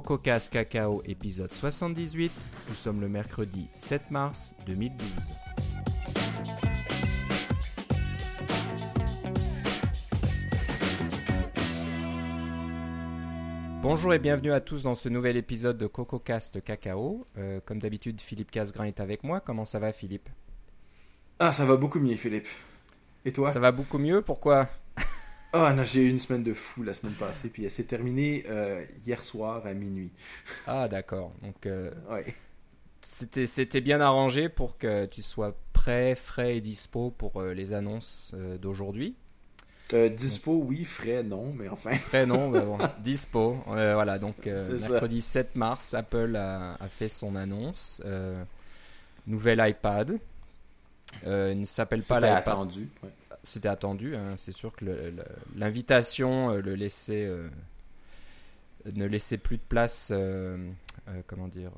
CocoCast Cacao épisode 78. Nous sommes le mercredi 7 mars 2012. Bonjour et bienvenue à tous dans ce nouvel épisode de CocoCast Cacao. Euh, comme d'habitude, Philippe Casgrain est avec moi. Comment ça va, Philippe? Ah, ça va beaucoup mieux, Philippe. Et toi? Ça va beaucoup mieux? Pourquoi? Ah, non, j'ai eu une semaine de fou la semaine passée, puis elle s'est terminée euh, hier soir à minuit. Ah, d'accord. Donc, euh, Ouais. c'était c'était bien arrangé pour que tu sois prêt, frais et dispo pour euh, les annonces euh, d'aujourd'hui? Dispo, oui, frais, non, mais enfin. Prêt, non, bah bon, dispo. Voilà, donc ça. mercredi 7 mars, Apple a, a fait son annonce. Nouvel iPad. Il ne s'appelle pas l'iPad. attendu. ouais. C'était attendu, hein, c'est sûr que le- le- l'invitation euh, le laissait, euh, ne laissait plus de place, euh, euh, comment dire,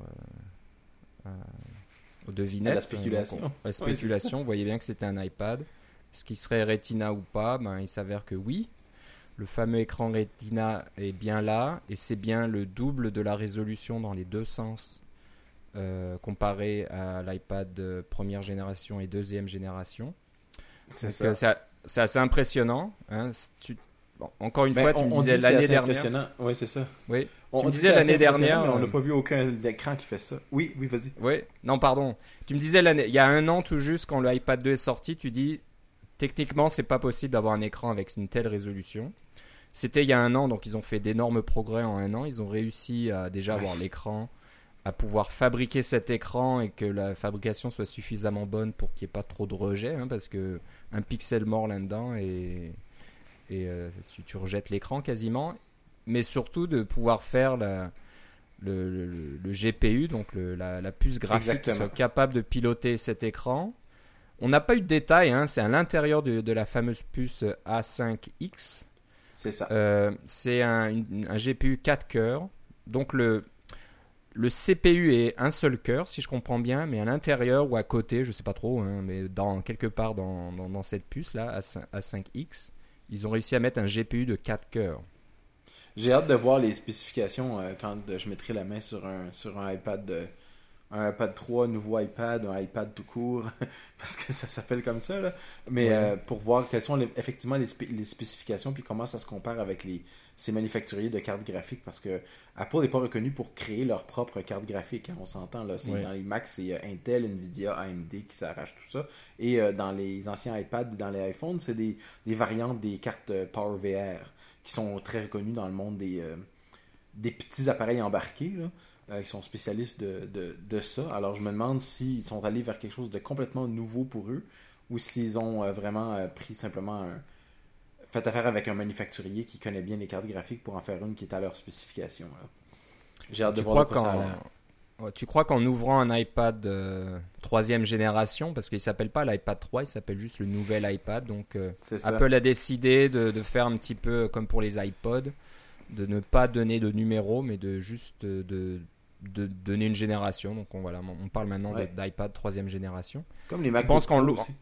aux devinettes. À la spéculation. Donc, on- la spéculation, vous voyez bien que c'était un iPad. Est-ce qu'il serait Retina ou pas? Ben, Il s'avère que oui. Le fameux écran Retina est bien là et c'est bien le double de la résolution dans les deux sens comparé à l'iPad première génération et deuxième génération. C'est ça. euh, C'est assez impressionnant. hein. Si tu- bon, encore une Ben, fois, tu on, me disais l'année dernière. impressionnant. Oui, c'est ça. Oui, On, Tu me on disais l'année dernière, Mais on euh, n'a pas vu aucun écran qui fait ça. Oui, oui, vas-y. oui. Non, pardon. Tu me disais l'année. Il y a un an tout juste, quand le iPad 2 est sorti, tu dis techniquement, c'est pas possible d'avoir un écran avec une telle résolution. C'était il y a un an, donc ils ont fait d'énormes progrès en un an. Ils ont réussi à déjà avoir l'écran, à pouvoir fabriquer cet écran et que la fabrication soit suffisamment bonne pour qu'il n'y ait pas trop de rejet, hein, parce que un pixel mort là-dedans et, et euh, tu, tu rejettes l'écran quasiment. Mais surtout de pouvoir faire la, le, le- le GPU, donc le- la, la puce graphique qui Exactement. soit capable de piloter cet écran. On n'a pas eu de détails, hein, c'est à l'intérieur de, de la fameuse puce A5X. C'est ça. Euh, c'est un GPU 4 cœurs. Donc le, le CPU est un seul cœur, si je comprends bien, mais à l'intérieur ou à côté, je sais pas trop, hein, mais dans, quelque part dans, dans, cette puce-là, A5X, ils ont réussi à mettre un GPU de 4 cœurs. J'ai hâte de voir les spécifications euh, quand euh, je mettrai la main sur un, sur un iPad de, un iPad 3, un nouveau iPad, un iPad tout court, parce que ça s'appelle comme ça. Là. Mais Ouais. euh, pour voir quelles sont les- effectivement les, spé- les spécifications, puis comment ça se compare avec les, ces manufacturiers de cartes graphiques, parce que Apple n'est pas reconnu pour créer leur propre carte graphique. hein, on s'entend là. C'est Ouais. Dans les Macs, c'est euh, Intel, Nvidia, AMD qui s'arrachent tout ça. Et euh, dans les anciens iPads, dans les iPhones, c'est des, des variantes des cartes PowerVR qui sont très reconnues dans le monde des, des petits appareils embarqués, là, euh, qui sont spécialistes de, de, de ça. Alors je me demande s'ils sont allés vers quelque chose de complètement nouveau pour eux ou s'ils ont euh, vraiment euh, pris simplement un, fait affaire avec un manufacturier qui connaît bien les cartes graphiques pour en faire une qui est à leur spécification. J'ai hâte de Tu voir de quoi ça a qu'en, l'air. Ouais, tu crois qu'en ouvrant un iPad euh, troisième génération, parce qu'il s'appelle pas l'iPad 3, il s'appelle juste le nouvel iPad, donc. Apple a décidé de, de faire un petit peu comme pour les iPods, de ne pas donner de numéro, mais de juste de, de- donner une génération. Donc on, voilà, on parle maintenant Ouais. d'iPad troisième génération. Comme les MacBook penses qu'en Pro l'ou- aussi.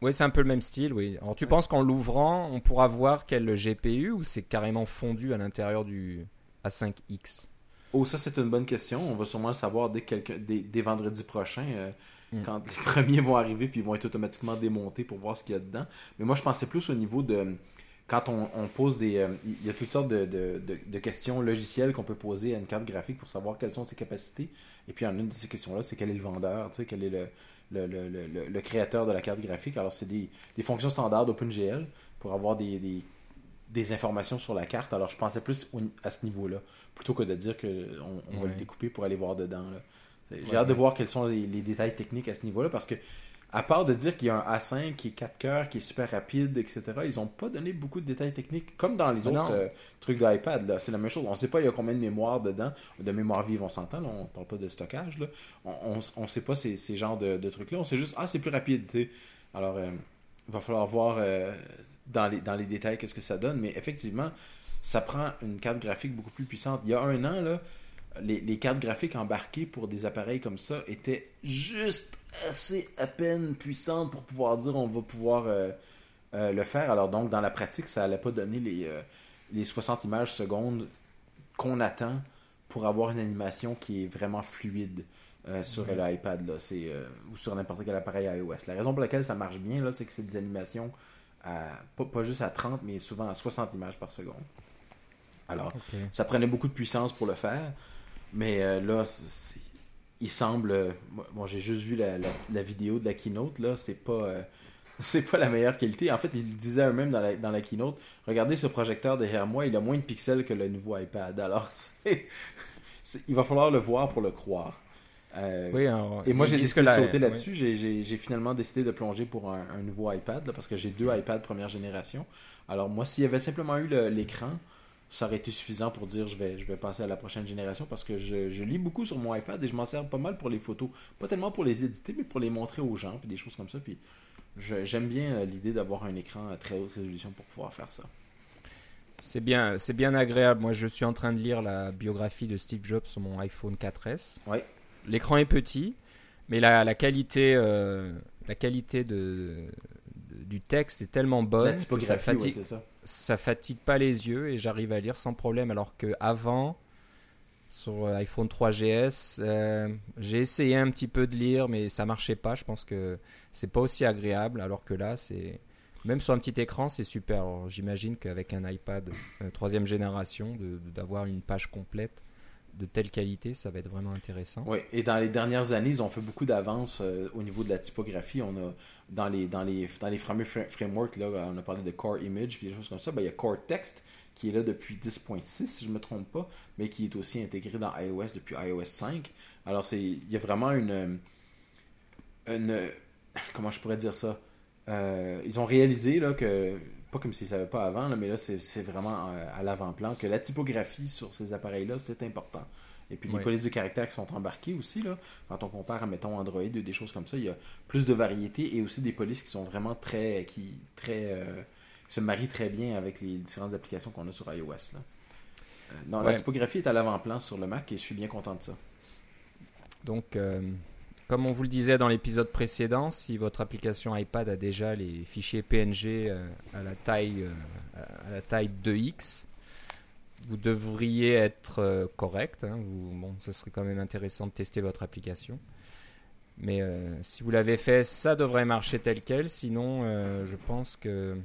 Oui, c'est un peu le même style, oui. Alors tu Ouais. penses qu'en l'ouvrant, on pourra voir quel GPU ou c'est carrément fondu à l'intérieur du A5X Oh, ça, c'est une bonne question. On va sûrement le savoir dès, quelques- dès, dès vendredi prochain, euh, Mm. quand les premiers vont arriver, puis ils vont être automatiquement démontés pour voir ce qu'il y a dedans. Mais moi, je pensais plus au niveau de. Quand on, on pose des. euh, Il y a toutes sortes de, de- de- de questions logicielles qu'on peut poser à une carte graphique pour savoir quelles sont ses capacités. Et puis, en une de ces questions-là, c'est quel est le vendeur, tu sais, quel est le, le, le- le- le- le créateur de la carte graphique. Alors, c'est des, des fonctions standards d'OpenGL pour avoir des, des, des informations sur la carte. Alors, je pensais plus à ce niveau-là, plutôt que de dire qu'on on va Ouais. le découper pour aller voir dedans. J'ai Ouais, hâte de voir quels sont les, les détails techniques à ce niveau-là, parce que, à part de dire qu'il y a un A5 qui est 4 cœurs, qui est super rapide, etc., ils n'ont pas donné beaucoup de détails techniques, comme dans les autres euh, trucs d'iPad. C'est la même chose. On ne sait pas il y a combien de mémoire dedans, de mémoire vive, on s'entend, on parle pas de stockage. Là. On ne sait pas ces, ces genres de, de trucs-là. On sait juste, ah, c'est plus rapide. Alors, euh, il va falloir voir euh, dans, les, dans les détails qu'est-ce que ça donne, mais effectivement, ça prend une carte graphique beaucoup plus puissante. Il y a un an, là, les, les cartes graphiques embarquées pour des appareils comme ça étaient juste assez à peine puissantes pour pouvoir dire on va pouvoir euh, euh, le faire. Alors donc, dans la pratique, ça allait pas donner les, euh, les 60 images secondes qu'on attend pour avoir une animation qui est vraiment fluide sur l'iPad là, c'est ou sur n'importe quel appareil iOS. La raison pour laquelle ça marche bien là, c'est que c'est des animations à, pas, pas juste à 30 mais souvent à 60 images par seconde. Alors, ça prenait beaucoup de puissance pour le faire, mais là, c'est- il semble. euh, Bon, j'ai juste vu la, la- la vidéo de la keynote, là, c'est pas. euh, c'est pas la meilleure qualité. En fait, ils le disaient eux-mêmes dans la, dans la keynote. Regardez ce projecteur derrière moi, il a moins de pixels que le nouveau iPad. Alors, c'est, il va falloir le voir pour le croire. Euh, Oui, alors, et moi, j'ai décidé de sauter là-dessus. J'ai- finalement décidé de plonger pour un, un nouveau iPad, là, parce que j'ai deux iPads première génération. Alors, moi, s'il y avait simplement eu l'écran, ça aurait été suffisant pour dire je vais, je vais passer à la prochaine génération, parce que je, je lis beaucoup sur mon iPad et je m'en sers pas mal pour les photos. Pas tellement pour les éditer, mais pour les montrer aux gens, puis des choses comme ça. Puis j'aime bien euh, l'idée d'avoir un écran à très haute résolution pour pouvoir faire ça. C'est bien, c'est bien agréable. Moi, je suis en train de lire la biographie de Steve Jobs sur mon iPhone 4S. Ouais. L'écran est petit, mais la, la qualité, euh, la qualité de, de- du texte est tellement bonne la que ça ouais, fatigue, ça. Ça fatigue pas les yeux et j'arrive à lire sans problème. Alors que avant, sur euh, iPhone 3GS, euh, j'ai essayé un petit peu de lire, mais ça marchait pas. Je pense que c'est pas aussi agréable. Alors que là, c'est même sur un petit écran, c'est super. J'imagine qu'avec un iPad euh, troisième génération, de- de- d'avoir une page complète de telle qualité, ça va être vraiment intéressant. Oui, et dans les dernières années, ils ont fait beaucoup d'avances euh, au niveau de la typographie. Dans les dans frameworks là, on a parlé de Core Image puis des choses comme ça. Ben, il y a Core Text qui est là depuis 10.6 si je me trompe pas, mais qui est aussi intégré dans iOS depuis iOS 5. Alors c'est il y a vraiment une une comment je pourrais dire ça? Euh, ils ont réalisé là que pas comme s'ils ne savaient pas avant, là, mais là c'est vraiment euh, à l'avant-plan que la typographie sur ces appareils-là c'est important. Et puis les polices de caractère qui sont embarquées aussi, là, quand on compare à, mettons, Android ou des choses comme ça, il y a plus de variété et aussi des polices qui sont vraiment très. qui très euh, qui se marient très bien avec les différentes applications qu'on a sur iOS. Là. Euh, non, la typographie est à l'avant-plan sur le Mac et je suis bien content de ça. Donc, euh, comme on vous le disait dans l'épisode précédent, si votre application iPad a déjà les fichiers PNG euh, à la taille, euh, à la taille 2x, vous devriez être euh, correct. hein. Bon, ce serait quand même intéressant de tester votre application. Mais si vous l'avez fait, ça devrait marcher tel quel. Sinon, je pense que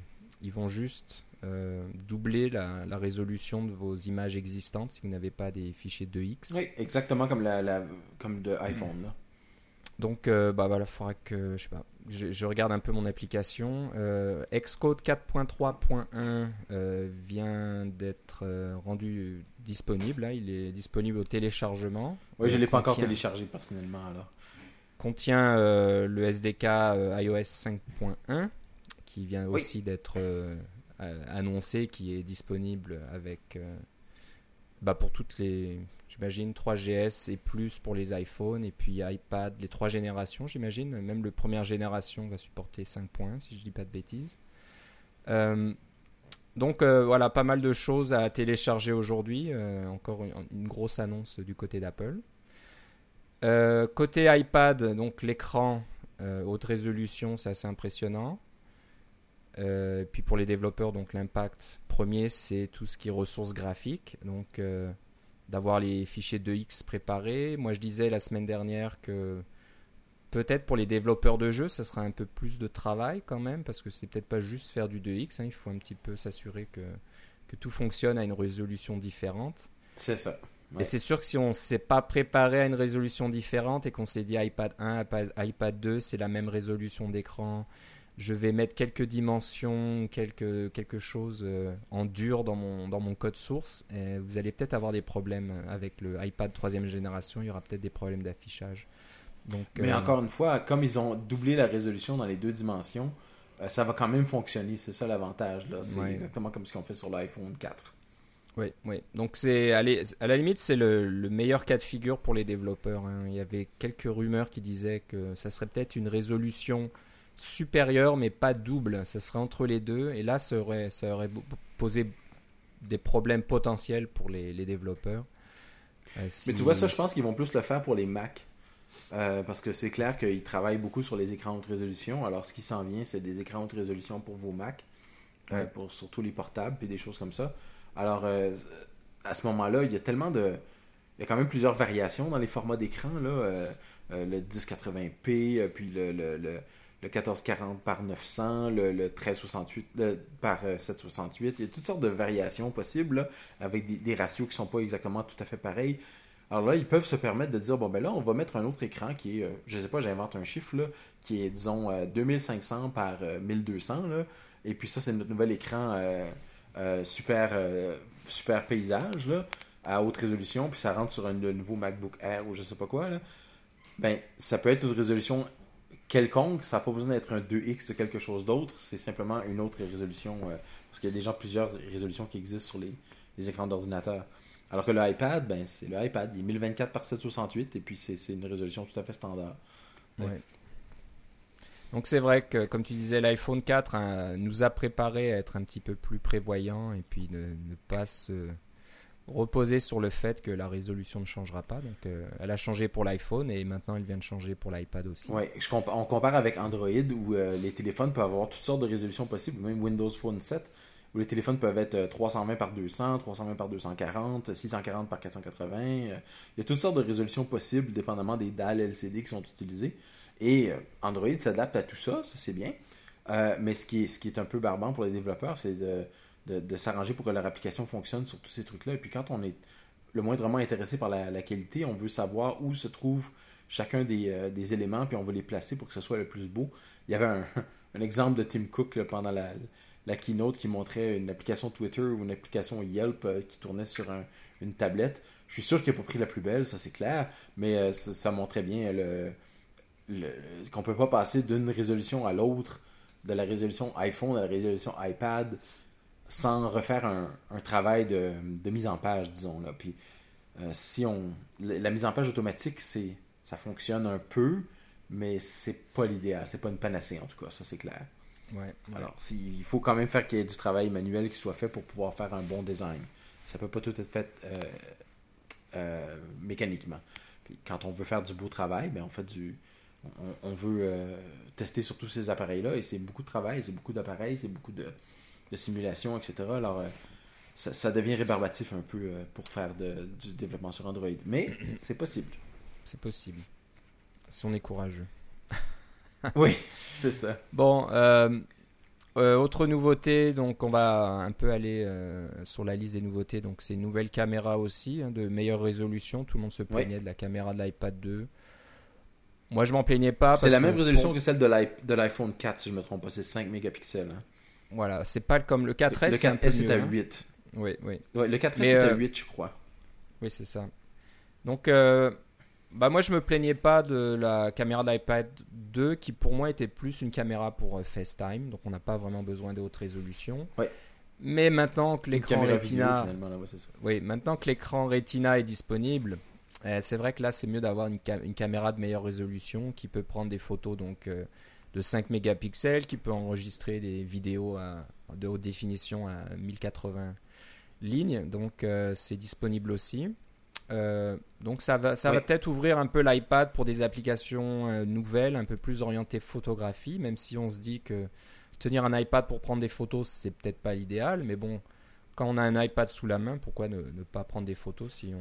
ils vont juste doubler la, résolution de vos images existantes si vous n'avez pas des fichiers 2x. Oui, exactement comme, la, comme de iPhone. Donc, euh, bah voilà, faudra que je sais pas. Je, je regarde un peu mon application. Euh, Xcode 4.3.1 euh, vient d'être rendu disponible. là. Il est disponible au téléchargement. Oui, je ne l'ai pas encore téléchargé personnellement. Alors. Contient le SDK iOS 5.1 qui vient Oui. aussi d'être annoncé, qui est disponible avec bah, pour toutes les, j'imagine 3GS et plus pour les iPhones et puis iPad, les trois générations, j'imagine. Même le première génération va supporter 5.1 si je dis pas de bêtises. Euh, donc euh, voilà, pas mal de choses à télécharger aujourd'hui. Euh, encore une, grosse annonce du côté d'Apple. Côté iPad, donc l'écran haute résolution, c'est assez impressionnant. Puis pour les développeurs, donc l'impact premier, c'est tout ce qui est ressources graphiques. Donc d'avoir les fichiers 2x préparés. Moi, je disais la semaine dernière que peut-être pour les développeurs de jeux, ça sera un peu plus de travail quand même, parce que c'est peut-être pas juste faire du 2x. hein. il faut un petit peu s'assurer que, que tout fonctionne à une résolution différente. C'est ça. Ouais. Et c'est sûr que si on ne s'est pas préparé à une résolution différente et qu'on s'est dit iPad 1, iPad, iPad 2, c'est la même résolution d'écran, je vais mettre quelques dimensions, quelque, quelque chose euh, en dur dans mon, dans mon code source, et vous allez peut-être avoir des problèmes avec le iPad troisième génération, il y aura peut-être des problèmes d'affichage. Donc, Mais euh, encore une fois, comme ils ont doublé la résolution dans les deux dimensions, euh, ça va quand même fonctionner. C'est ça l'avantage. C'est Ouais. exactement comme ce qu'on fait sur l'iPhone 4. Oui, oui. Donc c'est à la limite c'est le, le meilleur cas de figure pour les développeurs. hein. Il y avait quelques rumeurs qui disaient que ça serait peut-être une résolution supérieure mais pas double. Ça serait entre les deux et là ça aurait, ça aurait posé des problèmes potentiels pour les, les développeurs. Euh, si- Mais tu vois, ça, je pense qu'ils vont plus le faire pour les Mac. Euh, parce que c'est clair qu'ils travaillent beaucoup sur les écrans haute résolution. Alors, ce qui s'en vient, c'est des écrans haute résolution pour vos Mac, euh, pour surtout les portables et des choses comme ça. Alors, à ce moment-là, il y a tellement de. il y a quand même plusieurs variations dans les formats d'écran. Là, le 1080p, puis le, le, le, 1440 par 900, le, 1368 par 768. Il y a toutes sortes de variations possibles avec des, ratios qui sont pas exactement tout à fait pareils. Alors là, ils peuvent se permettre de dire, bon, ben là, on va mettre un autre écran qui est, je sais pas, j'invente un chiffre, qui est, disons, 2500 par 1200, là, et puis ça, c'est notre nouvel écran super, super paysage, à haute résolution, puis ça rentre sur un nouveau MacBook Air ou je sais pas quoi, là, ben, ça peut être une résolution quelconque, ça n'a pas besoin d'être un 2x de quelque chose d'autre, c'est simplement une autre résolution, euh, parce qu'il y a déjà plusieurs résolutions qui existent sur les, écrans d'ordinateur. Alors que l'iPad, ben, c'est le iPad, il est 1024 par 768, et puis c'est une résolution tout à fait standard. Ouais. Donc c'est vrai que, comme tu disais, l'iPhone 4 hein, nous a préparé à être un petit peu plus prévoyant et puis ne, ne pas se reposer sur le fait que la résolution ne changera pas. Donc, euh, elle a changé pour l'iPhone et maintenant elle vient de changer pour l'iPad aussi. Oui, on compare avec Android où euh, les téléphones peuvent avoir toutes sortes de résolutions possibles, même Windows Phone 7 où les téléphones peuvent être 320 euh, par 200, 320 par 240, 640 par 480. Il y a toutes sortes de résolutions possibles dépendamment des dalles LCD qui sont utilisées. Et Android s'adapte à tout ça, ça c'est bien. mais ce qui, est, ce qui est un peu barbant pour les développeurs, c'est de de, s'arranger pour que leur application fonctionne sur tous ces trucs-là. Et puis quand on est le moindrement intéressé par la, qualité, on veut savoir où se trouve chacun euh, des, éléments, puis on veut les placer pour que ce soit le plus beau. Il y avait un, exemple de Tim Cook pendant la, la, keynote qui montrait une application Twitter ou une application Yelp euh, qui tournait sur une tablette. Je suis sûr qu'il n'a pas pris la plus belle, ça c'est clair, mais euh, ça, montrait bien le, qu'on ne peut pas passer d'une résolution à l'autre, de la résolution iPhone à la résolution iPad sans refaire un, travail de, mise en page, disons. Là. Puis, euh, si on, la mise en page automatique, c'est, ça fonctionne un peu, mais c'est pas l'idéal. C'est pas une panacée, en tout cas, ça c'est clair. Ouais, Alors, il faut quand même faire qu'il y ait du travail manuel qui soit fait pour pouvoir faire un bon design. Ça peut pas tout être fait euh, euh, mécaniquement. Puis, quand on veut faire du beau travail, ben, on fait du. On, veut tester sur tous ces appareils-là et c'est beaucoup de travail, c'est beaucoup d'appareils, c'est beaucoup de, de simulation, etc. Alors, euh, ça, devient rébarbatif un peu euh, pour faire du développement sur Android. Mais c'est possible. C'est possible. Si on est courageux. oui, c'est ça. Bon, euh, autre nouveauté, donc on va un peu aller sur la liste des nouveautés. Donc c'est une nouvelle caméra aussi, hein, de meilleure résolution. Tout le monde se plaignait de la caméra de l'iPad 2. Moi, je m'en plaignais pas. C'est la même résolution que celle de l'iPhone 4, si je me trompe pas. C'est 5 mégapixels. Hein. Voilà, c'est pas comme le 4S. Le 4S est, à 8. Hein. Oui, oui. le 4S est à 8, euh, je crois. Oui, c'est ça. Donc, euh, bah moi, je me plaignais pas de la caméra d'iPad 2 qui, pour moi, était plus une caméra pour euh, FaceTime. Donc, on n'a pas vraiment besoin de haute résolution. Ouais. Mais maintenant que l'écran Retina, oui, maintenant que l'écran Retina est disponible, c'est vrai que là, c'est mieux d'avoir une, une, caméra de meilleure résolution qui peut prendre des photos donc de 5 mégapixels qui peut enregistrer des vidéos de haute définition à 1080 lignes. Donc euh, c'est disponible aussi. Euh, donc ça va, ça va peut-être ouvrir un peu l'iPad pour des applications euh, nouvelles, un peu plus orientées photographie, même si on se dit que tenir un iPad pour prendre des photos, c'est peut-être pas l'idéal, mais bon, quand on a un iPad sous la main, pourquoi ne, pas prendre des photos si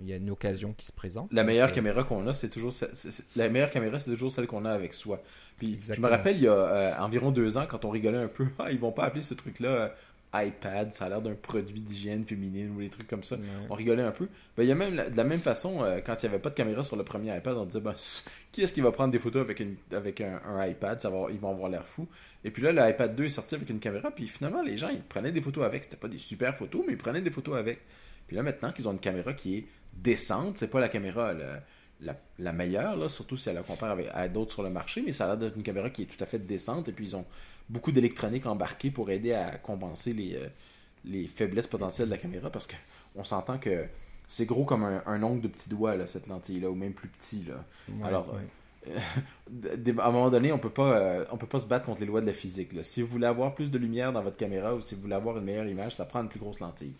il y a une occasion qui se présente? La meilleure caméra qu'on a, c'est toujours la meilleure caméra, c'est toujours celle qu'on a avec soi. Puis je me rappelle il y a euh, environ deux ans, quand on rigolait un peu, ah, ils vont pas appeler ce truc-là euh, iPad, ça a l'air d'un produit d'hygiène féminine ou des trucs comme ça. On rigolait un peu. Ben, il y a même de la même façon, euh, quand il n'y avait pas de caméra sur le premier iPad, on disait ben, qui est-ce qui va prendre des photos avec, une, avec un, iPad? Ça va, Ils vont avoir l'air fou. Et puis là, l'iPad 2 est sorti avec une caméra, puis finalement, les gens ils prenaient des photos avec. C'était pas des super photos, mais ils prenaient des photos avec. Puis là, maintenant qu'ils ont une caméra qui est décente, c'est pas la caméra la, meilleure, là, surtout si elle la compare avec, à d'autres sur le marché, mais ça a l'air d'être une caméra qui est tout à fait décente. Et puis ils ont beaucoup d'électronique embarquée pour aider à compenser les, euh, les faiblesses potentielles de la caméra parce qu'on s'entend que c'est gros comme un, ongle de petit doigt, là, cette lentille-là, ou même plus petit. Là. Alors, euh, à un moment donné, on peut pas, euh, on peut pas se battre contre les lois de la physique. Là. Si vous voulez avoir plus de lumière dans votre caméra ou si vous voulez avoir une meilleure image, ça prend une plus grosse lentille.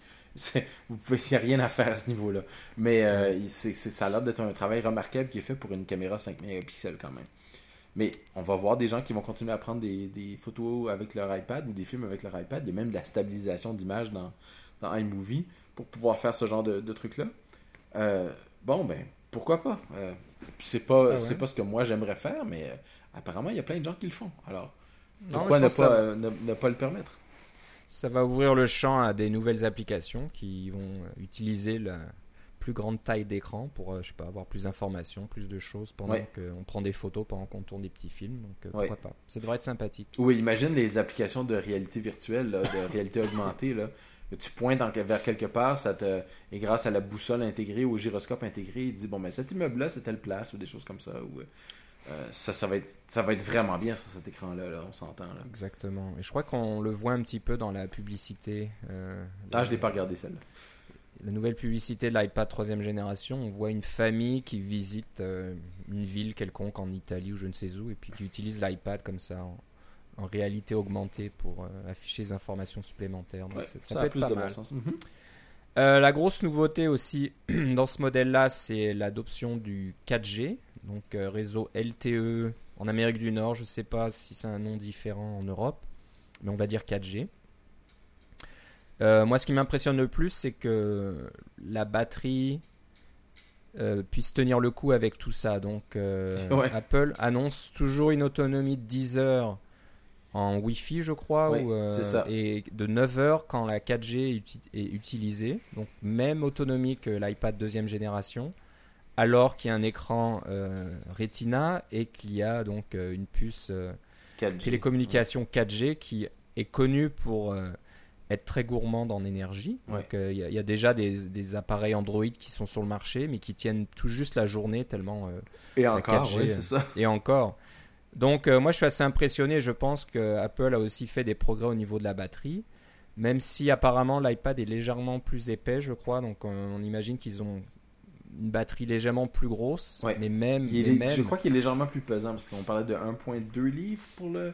Vous pouvez, n'y a rien à faire à ce niveau-là. Mais c'est, ça a l'air d'être un travail remarquable qui est fait pour une caméra 5 mégapixels quand même. Mais on va voir des gens qui vont continuer à prendre des, photos avec leur iPad ou des films avec leur iPad. Il y a même de la stabilisation d'image dans, dans iMovie pour pouvoir faire ce genre de, de trucs-là. Euh, bon, ben, pourquoi pas? Euh, c'est pas, Ah ouais. c'est pas ce que moi j'aimerais faire, mais euh, apparemment, il y a plein de gens qui le font. Alors, pourquoi ne pas, que ça- euh, ne, ne pas le permettre? Ça va ouvrir le champ à des nouvelles applications qui vont euh, utiliser la plus grande taille d'écran pour, euh, je sais pas, avoir plus d'informations, plus de choses pendant Ouais. qu'on prend des photos, pendant qu'on tourne des petits films. Donc euh, Ouais. pourquoi pas Ça devrait être sympathique. Oui, imagine les applications de réalité virtuelle, là, de réalité augmentée. Là. Tu pointes en- vers quelque part, ça te, et grâce à la boussole intégrée, au gyroscope intégré, il dit bon, ben cet immeuble-là, c'est telle place, ou des choses comme ça. Ou, euh, ça, ça, va être, ça va être vraiment bien sur cet écran-là, là, on s'entend. Là. Exactement. Et je crois qu'on le voit un petit peu dans la publicité. euh, Ah, je l'ai pas regardé celle-là. la nouvelle publicité de l'iPad troisième génération, on voit une famille qui visite euh, une ville quelconque en Italie ou je ne sais où, et puis qui utilise l'iPad comme ça en, en réalité augmentée pour euh, afficher des informations supplémentaires. Donc Ouais, ça, ça, ça a peut être plus pas de mal. bon sens. Mhm. Euh, la grosse nouveauté aussi dans ce modèle-là, c'est l'adoption du 4G, donc euh, réseau LTE en Amérique du Nord. Je ne sais pas si c'est un nom différent en Europe, mais on va dire 4G. Euh, moi, ce qui m'impressionne le plus, c'est que la batterie euh, puisse tenir le coup avec tout ça. Donc, euh, Ouais. Apple annonce toujours une autonomie de 10 heures en Wi-Fi, je crois, Ouais, ou, c'est ça. et de 9 heures quand la 4G est, uti- est utilisée. Donc, même autonomie que l'iPad deuxième génération, alors qu'il y a un écran euh, Retina et qu'il y a donc euh, une puce euh, 4G. télécommunication 4G qui est connue pour euh, être très gourmande en énergie. Ouais. Euh, il y, a- il y a déjà des, des appareils Android qui sont sur le marché, mais qui tiennent tout juste la journée tellement euh, Et encore, 4G, oui, euh, c'est ça. et encore. Donc euh, moi je suis assez impressionné. Je pense que Apple a aussi fait des progrès au niveau de la batterie, même si apparemment l'iPad est légèrement plus épais, je crois. Donc euh, on imagine qu'ils ont une batterie légèrement plus grosse, Ouais. mais même, Il mais est- même- Je crois qu'il est légèrement plus pesant parce qu'on parlait de 1.2 livres pour le,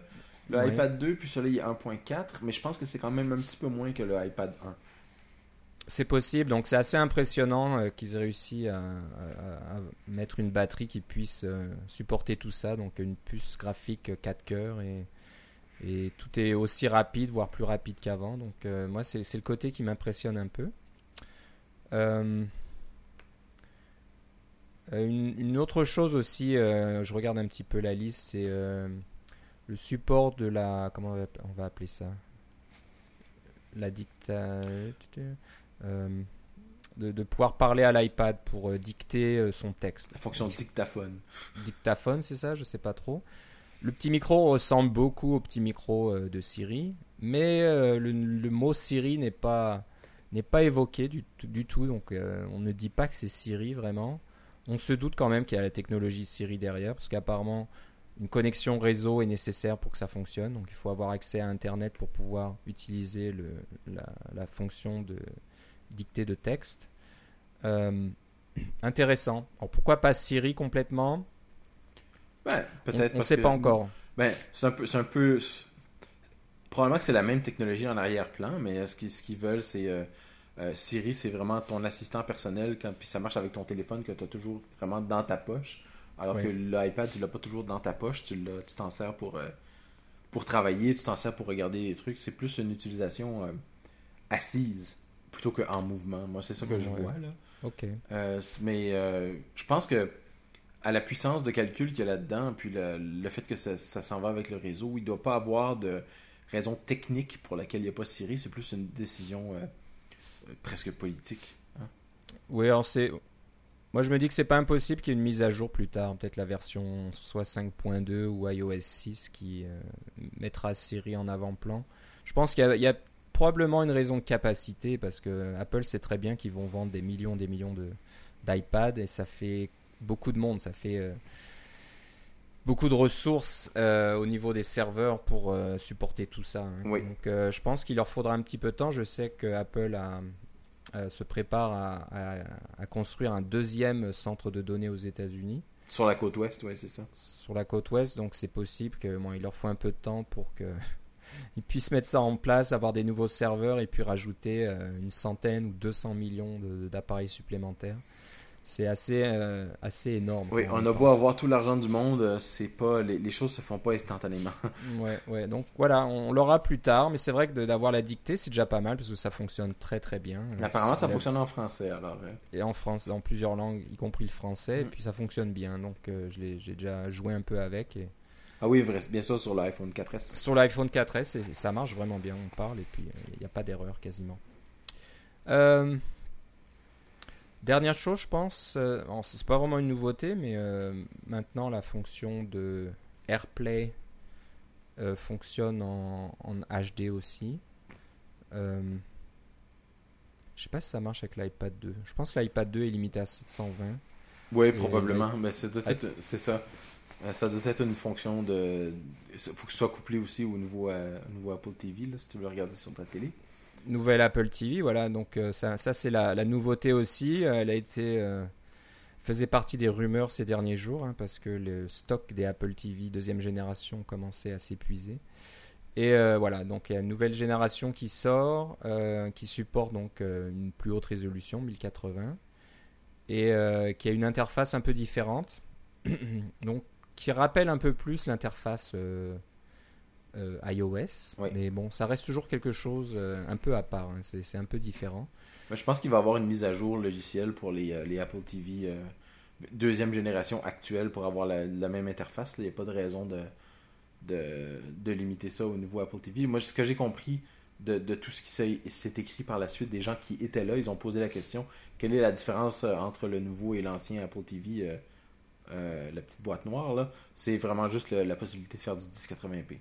le Ouais. iPad 2, puis celui-là il est 1.4, mais je pense que c'est quand même un petit peu moins que le iPad 1. C'est possible, donc c'est assez impressionnant euh, qu'ils aient réussi à, à- à mettre une batterie qui puisse euh, supporter tout ça, donc une puce graphique 4 cœurs et, et tout est aussi rapide, voire plus rapide qu'avant. Donc euh, moi c'est c'est le côté qui m'impressionne un peu. Euh, une, une autre chose aussi, euh, je regarde un petit peu la liste, c'est euh, le support de la comment on va, appeler ça? La dicta euh, de, de pouvoir parler à l'iPad pour euh, dicter euh, son texte. La fonction dictaphone. Dictaphone, c'est ça? Je sais pas trop. Le petit micro ressemble beaucoup au petit micro de Siri, mais le, le mot Siri n'est pas n'est pas évoqué du, tout- du tout, donc on ne dit pas que c'est Siri vraiment. On se doute quand même qu'il y a la technologie Siri derrière, parce qu'apparemment une connexion réseau est nécessaire pour que ça fonctionne, donc il faut avoir accès à Internet pour pouvoir utiliser le, la, la fonction de dictée de texte. Euh, intéressant. Alors pourquoi pas Siri complètement? Ben, On peut-être ne sait que- pas encore. Ben, c'est un peu. C'est un peu Probablement que c'est la même technologie en arrière-plan, mais euh, ce qu'ils ce qu'ils veulent, c'est. euh, euh, Siri, c'est vraiment ton assistant personnel, quand, puis ça marche avec ton téléphone que tu as toujours vraiment dans ta poche. Alors Oui. que l'iPad, tu l'as pas toujours dans ta poche, tu t'en sers pour, euh, pour travailler, tu t'en sers pour regarder des trucs. C'est plus une utilisation euh, assise plutôt qu'en mouvement. Moi, c'est ça que je vois là. Ok. Mais euh, je pense que à la puissance de calcul qu'il y a là-dedans, puis le, le fait que ça, ça s'en va avec le réseau, il ne doit pas avoir de raison technique pour laquelle il n'y a pas Siri. C'est plus une décision presque politique. hein. Oui, alors c'est. Moi, je me dis que c'est pas impossible qu'il y ait une mise à jour plus tard, peut-être la version soit 5.2 ou iOS 6 qui euh, mettra Siri en avant-plan. Je pense qu'il y, a- il y a probablement une raison de capacité parce que Apple sait très bien qu'ils vont vendre des millions, des millions de d'iPad et ça fait beaucoup de monde, ça fait euh, beaucoup de ressources euh, au niveau des serveurs pour euh, supporter tout ça. hein. Oui. Donc, euh, je pense qu'il leur faudra un petit peu de temps. Je sais que Apple a se prépare à, à- à construire un deuxième centre de données aux États-Unis Sur la côte ouest, ouais, c'est ça. sur la côte ouest, donc c'est possible que bon, il leur faut un peu de temps pour que ils puissent mettre ça en place, avoir des nouveaux serveurs et puis rajouter une centaine ou 200 millions d'appareils supplémentaires. C'est assez, euh, assez énorme. Oui, on a beau avoir tout l'argent du monde, euh, c'est pas les, les choses se font pas instantanément. Ouais, ouais. Donc voilà, on l'aura plus tard, mais c'est vrai que d'avoir la dictée, c'est déjà pas mal parce que ça fonctionne très très bien. Euh, Apparemment, ça fonctionne en français, alors. euh, Et en France, dans plusieurs langues, y compris le français, et Mm. puis ça fonctionne bien. Donc euh, je l'ai- j'ai déjà joué un peu avec. Et... Ah oui, bien sûr, sur l'iPhone 4S. Sur l'iPhone 4S, et ça marche vraiment bien. On parle et puis il n'y a pas d'erreur quasiment. Euh, Dernière chose, je pense, euh, c'est pas vraiment une nouveauté, mais euh, maintenant la fonction de AirPlay euh, fonctionne en, en HD aussi. Euh, je sais pas si ça marche avec l'iPad 2. Je pense que l'iPad 2 est limité à 720. Oui, probablement. Mais c'est ça. Ça doit être une fonction de. Il faut que ce soit couplé aussi au nouveau, au nouveau Apple TV, là, si tu veux regarder sur ta télé. Nouvelle Apple TV, voilà. Donc euh, ça, c'est la, nouveauté aussi. Elle a été euh, faisait partie des rumeurs ces derniers jours hein, parce que le stock des Apple TV deuxième génération commençait à s'épuiser. Et euh, voilà, donc il y a une nouvelle génération qui sort, qui supporte donc une plus haute résolution, 1080, et qui a une interface un peu différente, donc qui rappelle un peu plus l'interface euh, iOS. Oui. Mais bon, ça reste toujours quelque chose euh, un peu à part, hein, c'est un peu différent. Mais je pense qu'il va y avoir une mise à jour logicielle pour les, euh, les Apple TV deuxième génération actuelle pour avoir la, la même interface. là. Il n'y a pas de raison de, de, de limiter ça au nouveau Apple TV. Moi, ce que j'ai compris de, de tout ce qui s'est écrit par la suite, des gens qui étaient là, ils ont posé la question quelle est la différence entre le nouveau et l'ancien Apple TV la petite boîte noire là, c'est vraiment juste le- la possibilité de faire du 1080p.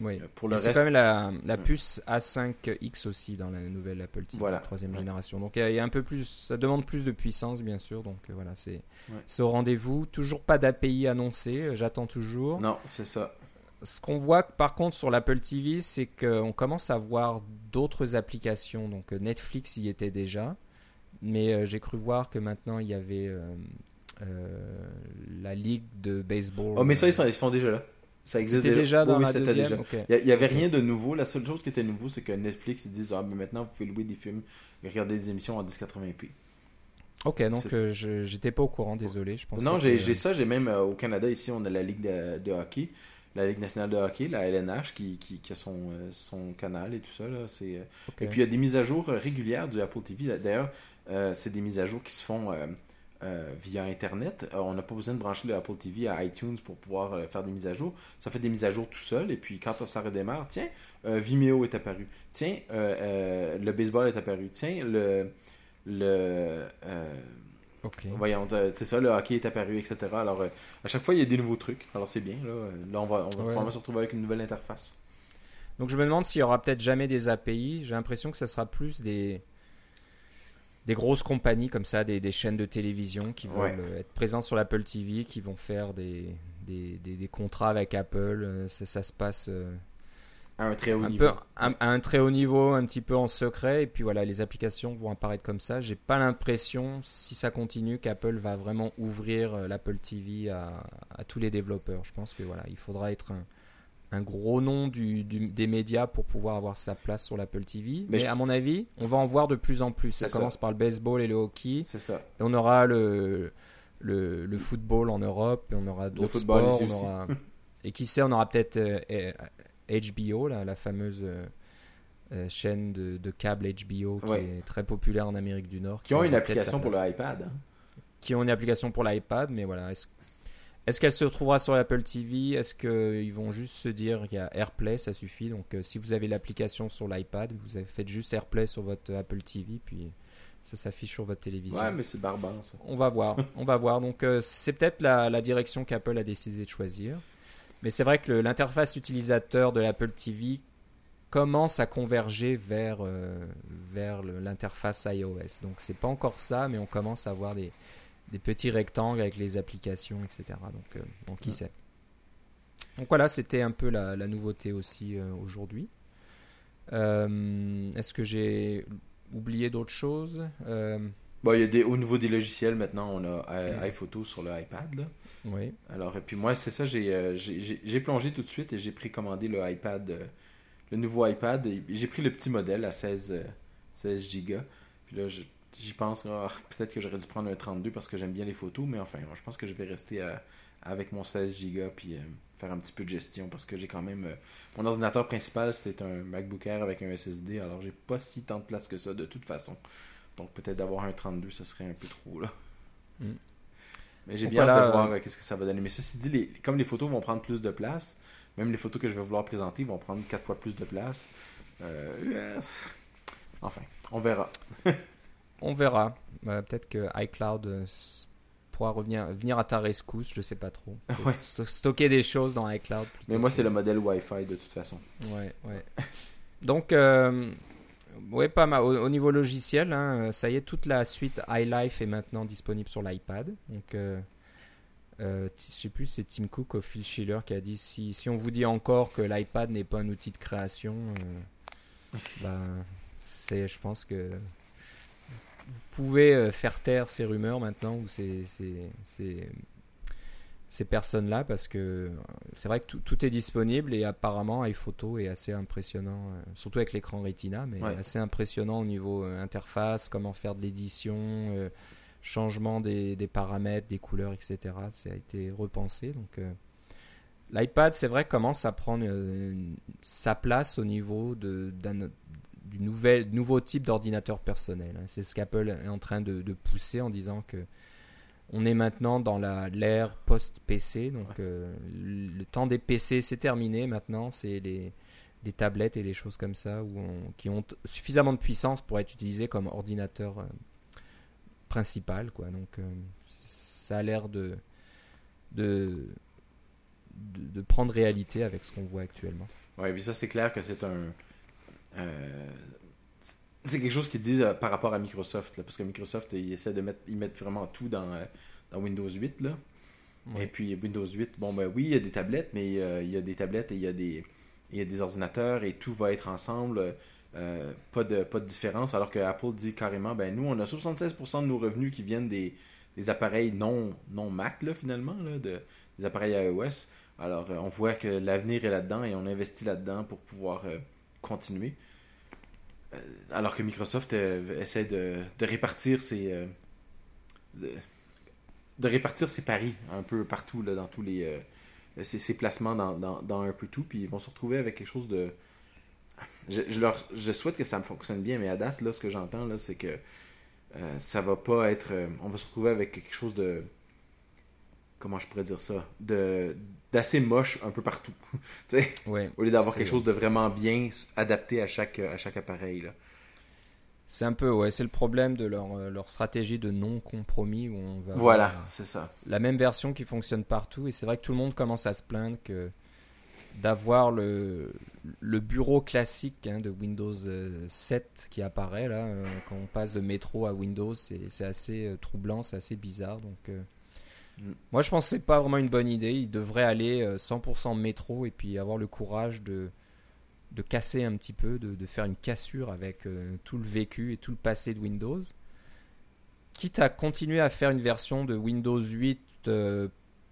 Oui. Euh, Pour le c'est quand même la, la puce A5X aussi dans la nouvelle Apple TV, Voilà. troisième Ouais. génération. Donc il y a- il y a un peu plus, ça demande plus de puissance bien sûr. Donc euh, voilà, c'est Ouais. au rendez-vous. Toujours pas d'API annoncé, euh, j'attends toujours. non, c'est ça. Ce qu'on voit par contre sur l'Apple TV, c'est qu'on commence à voir d'autres applications. Donc euh, Netflix y était déjà, mais euh, j'ai cru voir que maintenant il y avait euh, euh, la ligue de baseball. Oh, mais ça, ils sont, ils sont déjà là. Ça existe déjà Oui, dans oui, la deuxième? déjà. Il n'y avait rien de nouveau. La seule chose qui était nouveau, c'est que Netflix ils disent Ah, mais maintenant vous pouvez louer des films et regarder des émissions en 1080p. Ok, donc euh, je j'étais pas au courant, désolé. Je non, j'ai ça. J'ai même euh, au Canada, ici, on a la Ligue de, de hockey, la Ligue nationale de hockey, la LNH, qui, qui, qui a son, euh, son canal et tout ça. Là, euh. Et puis il y a des mises à jour régulières du Apple TV. D'ailleurs, c'est des mises à jour qui se font euh, via Internet. Euh, on n'a pas besoin de brancher le Apple TV à iTunes pour pouvoir euh, faire des mises à jour. Ça fait des mises à jour tout seul. Et puis quand ça redémarre, tiens, Vimeo est apparu. Tiens, le baseball est apparu. Tiens, le. le voyons, c'est ça, le hockey est apparu, etc. Alors, à chaque fois, il y a des nouveaux trucs. Alors, c'est bien. Là, là on va, on va Ouais. probablement se retrouver avec une nouvelle interface. Donc je me demande s'il y aura peut-être jamais des API. J'ai l'impression que ça sera plus des des grosses compagnies comme ça, des, des chaînes de télévision qui Ouais. euh, être présentes sur l'Apple TV, qui vont faire des, des, des- des contrats avec Apple. Euh, Ça, ça se passe euh, À un très haut un niveau. peu à, à un très haut niveau, un petit peu en secret. Et puis voilà, les applications vont apparaître comme ça. J'ai pas l'impression, si ça continue, qu'Apple va vraiment ouvrir l'Apple TV à, à tous les développeurs. Je pense que voilà, il faudra être un, un gros nom du, du- des médias pour pouvoir avoir sa place sur l'Apple TV. Mais Mais, je- à mon avis, on va en voir de plus en plus. Ça commence par le baseball et le hockey. C'est ça. Et on aura le, le, le football en Europe, et on aura d'autres sports. on aura- Et qui sait, on aura peut-être euh, euh, HBO, là, la fameuse euh, euh, chaîne de, de câble HBO qui Ouais. est très populaire en Amérique du Nord. Qui ont une application pour place. le iPad. hein. Qui ont une application pour l'iPad, mais voilà. Est-ce est-ce qu'elle se retrouvera sur l'Apple TV Est-ce qu'ils vont juste se dire il y a AirPlay, ça suffit? Donc euh, si vous avez l'application sur l'iPad, vous faites juste AirPlay sur votre Apple TV, puis ça s'affiche sur votre télévision. Ouais, mais c'est barbare ça. On va voir, on va voir. Donc euh, c'est peut-être la, la direction qu'Apple a décidé de choisir. Mais c'est vrai que l'interface utilisateur de l'Apple TV commence à converger vers, euh, vers l'interface iOS. Donc c'est pas encore ça, mais on commence à voir des, des petits rectangles avec les applications, etc. Donc, euh, bon, qui Ouais. sait. Donc voilà, c'était un peu la, la nouveauté aussi euh, aujourd'hui. Euh, Est-ce que j'ai oublié d'autres choses Bon, il y a des, au niveau des logiciels, maintenant, on a iPhoto sur le iPad. Là. Oui. Alors, et puis moi, c'est ça, j'ai plongé tout de suite et j'ai précommandé le iPad, le nouveau iPad. J'ai pris le petit modèle à 16, euh, 16 Go. Puis là, je- j'y pense, ah, peut-être que j'aurais dû prendre un 32 parce que j'aime bien les photos, mais enfin, je pense que je vais rester avec mon 16 Go puis faire un petit peu de gestion parce que j'ai quand même. mon ordinateur principal, c'était un MacBook Air avec un SSD, alors j'ai pas si tant de place que ça de toute façon. Donc peut-être d'avoir un 32, ce serait un peu trop là. Mm. Mais j'ai bien hâte de voir qu'est-ce que ça va donner. Mais ceci dit, les, comme les photos vont prendre plus de place, même les photos que je vais vouloir présenter vont prendre quatre fois plus de place. Euh, enfin, on verra. on verra. Bah, peut-être que iCloud euh, pourra revenir venir à ta rescousse, je sais pas trop. stocker des choses dans iCloud. Mais moi, c'est le modèle Wi-Fi de toute façon. Ouais, ouais. Donc, euh, ouais, pas mal. Au, niveau logiciel, hein, ça y est, toute la suite iLife est maintenant disponible sur l'iPad. Donc, euh, je sais plus, c'est Tim Cook ou Phil Schiller qui a dit si, si on vous dit encore que l'iPad n'est pas un outil de création, euh, bah, c'est, je pense que vous pouvez euh, faire taire ces rumeurs maintenant ou ces, ces, ces, personnes-là parce que c'est vrai que tout, tout, est disponible et apparemment iPhoto est assez impressionnant, surtout avec l'écran Retina, mais assez impressionnant au niveau interface, comment faire de l'édition changement des, paramètres, des couleurs, etc. Ça a été repensé. Donc, euh, l'iPad, c'est vrai, commence à prendre euh, sa place au niveau de, d'un du nouvel, nouveau type d'ordinateur personnel. Hein. C'est ce qu'Apple est en train de, pousser en disant que on est maintenant dans l'ère post-PC. Donc, euh, le temps des PC, c'est terminé. Maintenant, c'est les, les tablettes et les choses comme ça où qui ont suffisamment de puissance pour être utilisées comme ordinateur principal. Quoi. Donc euh, ça a l'air de, de, de, prendre réalité avec ce qu'on voit actuellement. Ouais, puis ça c'est clair que c'est un... Euh, c'est quelque chose qu'ils disent euh, par rapport à Microsoft, là, parce que Microsoft, ils essaient de mettre, ils mettent vraiment tout dans, dans Windows 8. Là. Et puis Windows 8, bon ben oui, il y a des tablettes, mais il y a des tablettes et il y a des, il y a des ordinateurs et tout va être ensemble. Euh, pas, de, pas de différence, alors que Apple dit carrément, ben nous, on a 76% de nos revenus qui viennent des, des appareils non, non Mac, là, finalement, là, de, des appareils iOS. Alors, euh, on voit que l'avenir est là-dedans et on investit là-dedans pour pouvoir euh, continuer. alors que Microsoft essaie de, de répartir ses... De, de, répartir ses paris un peu partout, là, dans tous les... Ses, placements dans, dans, un peu tout, puis ils vont se retrouver avec quelque chose de je, leur, je souhaite que ça me fonctionne bien, mais à date, là, ce que j'entends, là, c'est que euh, ça va pas être. Euh, on va se retrouver avec quelque chose de. Comment je pourrais dire ça de d'assez moche un peu partout. au lieu d'avoir quelque chose de vraiment bien adapté à chaque, à chaque appareil. Là. C'est un peu, ouais, c'est le problème de leur, euh, leur stratégie de non-compromis où on va. Voilà, c'est ça. La même version qui fonctionne partout, et c'est vrai que tout le monde commence à se plaindre que d'avoir le, le bureau classique hein, de Windows 7 euh, qui apparaît là euh, quand on passe de métro à Windows c'est assez troublant c'est assez bizarre donc. Moi je pense que c'est pas vraiment une bonne idée. Il devrait aller 100% métro et puis avoir le courage de casser un petit peu de, faire une cassure avec tout le vécu et tout le passé de Windows. Quitte à continuer à faire une version de Windows 8